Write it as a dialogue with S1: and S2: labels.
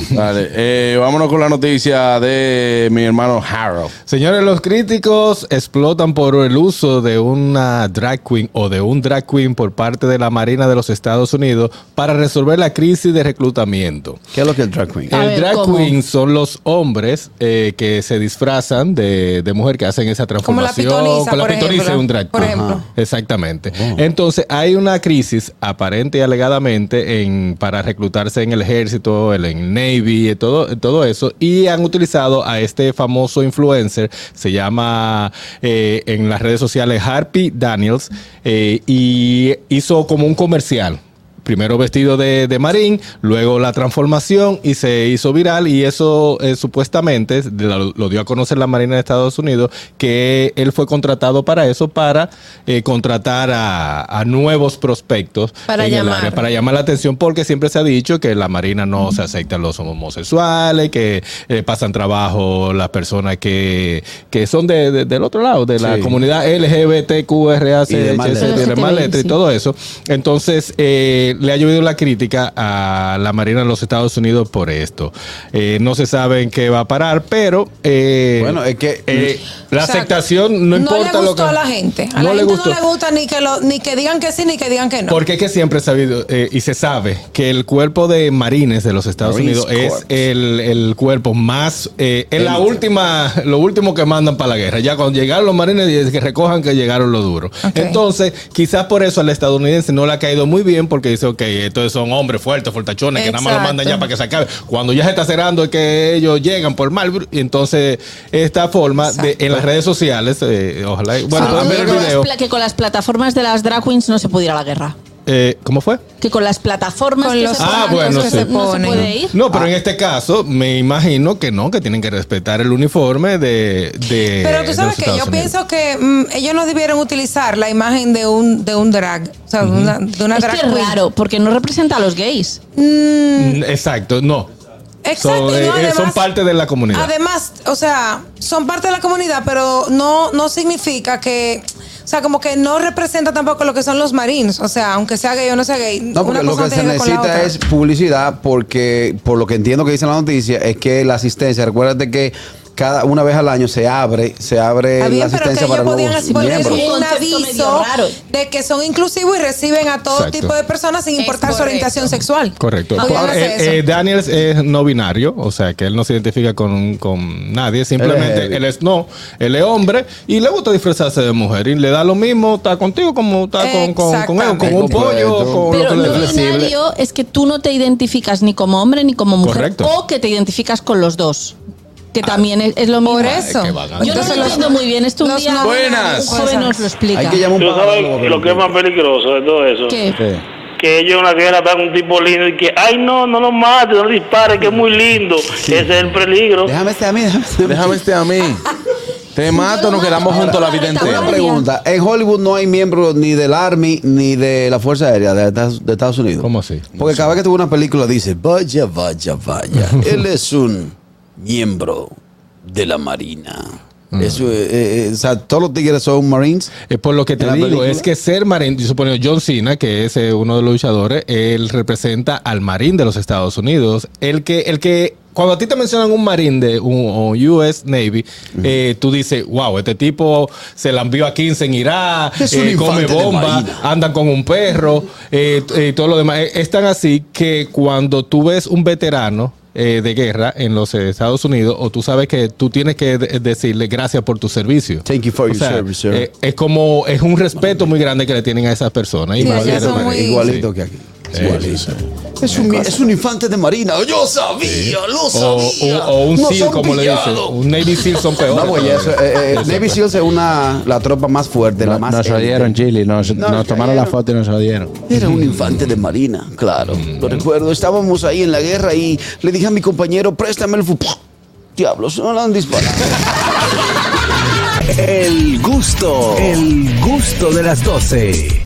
S1: Vale, eh, vámonos con la noticia de mi hermano Harold.
S2: Señores, los críticos explotan por el uso de una drag queen o de un drag queen por parte de la Marina de los Estados Unidos para resolver la crisis de reclutamiento.
S3: ¿Qué es lo que es el drag queen?
S4: A
S2: el
S4: ver,
S2: drag
S4: ¿cómo?
S2: queen son los hombres eh, que se disfrazan de, de mujer que hacen esa
S5: Como la
S2: transformación.
S5: pitoniza,
S2: Con la
S5: por
S2: pitoniza
S5: ejemplo.
S2: es un drag
S5: Por
S2: queen.
S5: ejemplo.
S2: Ajá. Exactamente. Entonces, hay una crisis aparente y alegadamente en, para reclutarse en el ejército, el- en Navy, y todo, todo eso. Y han utilizado a este famoso influencer, se llama eh, en las redes sociales Harpy Daniels, eh, y hizo como un comercial. Primero vestido de, de marín, luego la transformación y se hizo viral y eso eh, supuestamente lo, lo dio a conocer la Marina de Estados Unidos que él fue contratado para eso, para eh, contratar a, a nuevos prospectos
S5: Para
S2: en el
S5: llamar.
S2: área, para llamar la atención porque siempre se ha dicho que la Marina no se aceptan los homosexuales, que eh, pasan trabajo las personas que, que son de, de- del otro lado, de la
S3: Sí.
S2: comunidad LGBTQRA,
S3: Y demás letras.
S2: y todo eso. Entonces, eh, le ha llovido la crítica a la Marina de los Estados Unidos por esto. Eh, no se sabe en qué va a parar, pero eh,
S3: Bueno, es que-
S2: eh, la
S5: O sea,
S2: aceptación no importa
S5: le
S2: lo
S5: gustó
S2: que
S5: a la gente. A
S2: no
S5: la
S2: le
S5: gente
S2: gustó.
S5: no le gusta ni que, lo, ni que digan que sí ni que digan que no.
S2: Porque es que siempre he sabido eh, y se sabe que el cuerpo de marines de los Estados
S3: Marines
S2: Unidos
S3: Corps.
S2: es el, el cuerpo más, eh, en la última, lo último que mandan para la guerra. Ya cuando llegaron los marines, y que recojan que llegaron los duros. Entonces, quizás por eso al estadounidense no le ha caído muy bien porque dice, ok, estos son hombres fuertes, fortachones, que nada más lo mandan ya para que se acabe. Cuando ya se está cerrando es que ellos llegan por mal. Y entonces, esta forma de, en las redes sociales, eh, ojalá, bueno,
S4: Sí,
S2: ver el video.
S4: que con las plataformas de las drag queens no se puede ir a la guerra.
S2: Eh, ¿Cómo fue?
S4: Que con las plataformas
S5: Con
S4: que
S5: los
S4: se
S2: Ah,
S4: ponen,
S2: bueno,
S4: no,
S2: sí.
S4: se, no se puede ir.
S2: No, pero en este caso me imagino que no, que tienen que respetar el uniforme de. de
S5: Pero tú sabes que yo
S2: Unidos.
S5: pienso que mm, ellos no debieron utilizar la imagen de un, de un drag. O sea, de una, de una
S4: Es
S5: drag
S4: que es
S5: queen.
S4: raro, porque no representa a los gays.
S2: Mm, Exacto, no.
S5: Exacto. No,
S2: eh,
S5: además-
S2: son parte de la comunidad.
S5: Además, o sea, son parte de la comunidad, pero no, no significa que, sea, como que no representa tampoco lo que son los marines. O sea, aunque sea gay o no sea gay.
S3: No, porque
S5: una
S3: lo
S5: cosa
S3: que se necesita es publicidad porque, por lo que entiendo que dice la noticia, es que la asistencia, recuérdate que cada una vez al año se abre, se abre
S5: Está
S3: la
S5: bien, pero que
S3: asistencia
S5: ellos
S3: para
S5: podían
S3: nuevos
S5: poner
S3: miembros.
S5: Un aviso de que son inclusivos y reciben a todo
S2: Exacto.
S5: tipo de personas sin importar su orientación sexual.
S2: Correcto.
S5: Podían
S2: eh, eh, Daniels es no binario, o sea que él no se identifica con, con nadie, simplemente él es no, él es hombre y le gusta disfrazarse de mujer y le da lo mismo, está contigo como está con, con, con, él, con un pollo, con
S4: Pero
S2: lo que
S4: no binario es que tú no te identificas ni como hombre ni como mujer.
S2: Correcto.
S4: O que te identificas con los dos. Que también es, es lo mismo.
S5: Por eso.
S4: Yo no lo entiendo muy bien. Esto un
S5: los
S4: día
S5: no
S1: Buenas.
S4: un joven nos lo explica.
S3: Hay que llamar un
S6: Tú sabes lo que es más peligroso de todo eso.
S4: ¿Qué?
S3: Sí.
S6: Que ellos en la guerra están un tipo lindo y que, ay no, no lo mates, no dispare, que es muy lindo. Ese es el peligro.
S3: Déjame este a mí, déjame este a mí.
S1: Déjame este a mí. Te mato, nos quedamos juntos la vida
S3: Una
S1: entera.
S3: pregunta. En Hollywood no hay miembros ni del Army ni de la Fuerza Aérea de Estados, de Estados Unidos.
S2: ¿Cómo así?
S3: Porque cada vez que tuve una película dice, vaya, vaya, vaya. Él es un miembro de la Marina. Eso, eh, eh, o sea, todos los tigres son Marines.
S2: Es por lo que te
S3: ¿En la
S2: digo,
S3: película?
S2: es que ser marín, yo supongo John Cena, que es eh, uno de los luchadores, él representa al marín de los Estados Unidos. El que, el que, cuando a ti te mencionan un marín de un US Navy, eh, tú dices, wow, este tipo se la envió a 15 en Irak, eh, come bomba, andan con un perro, eh, eh, todo lo demás. Eh, Es tan así que cuando tú ves un veterano, eh, de guerra en los eh, Estados Unidos, o tú sabes que tú tienes que de- decirle gracias por tu servicio.
S3: Thank you for
S2: O
S3: your
S2: sea,
S3: service, sir.
S2: eh, es como, es un respeto muy grande que le tienen a esas personas.
S5: Sí,
S3: Igualito que aquí. Igualito. Es, un, es un infante de Marina. Yo sabía, lo
S2: O,
S3: sabía.
S2: o- o un
S3: Nos
S2: SEAL, como le dicen.
S3: pillado.
S2: Un Navy SEAL son peores.
S3: No, pues eso, eh, eh, Navy SEALs es una, la tropa más fuerte, la
S1: No-
S3: más
S1: Nos
S3: élite.
S1: oyeron, Chile. Nos,
S3: No,
S1: nos tomaron la foto y nos oyeron.
S3: Era un infante de marina, claro. Lo recuerdo. Estábamos ahí en la guerra y le dije a mi compañero, préstame el fu... Diablos, no lo han disparado.
S7: El gusto, el gusto de las 12.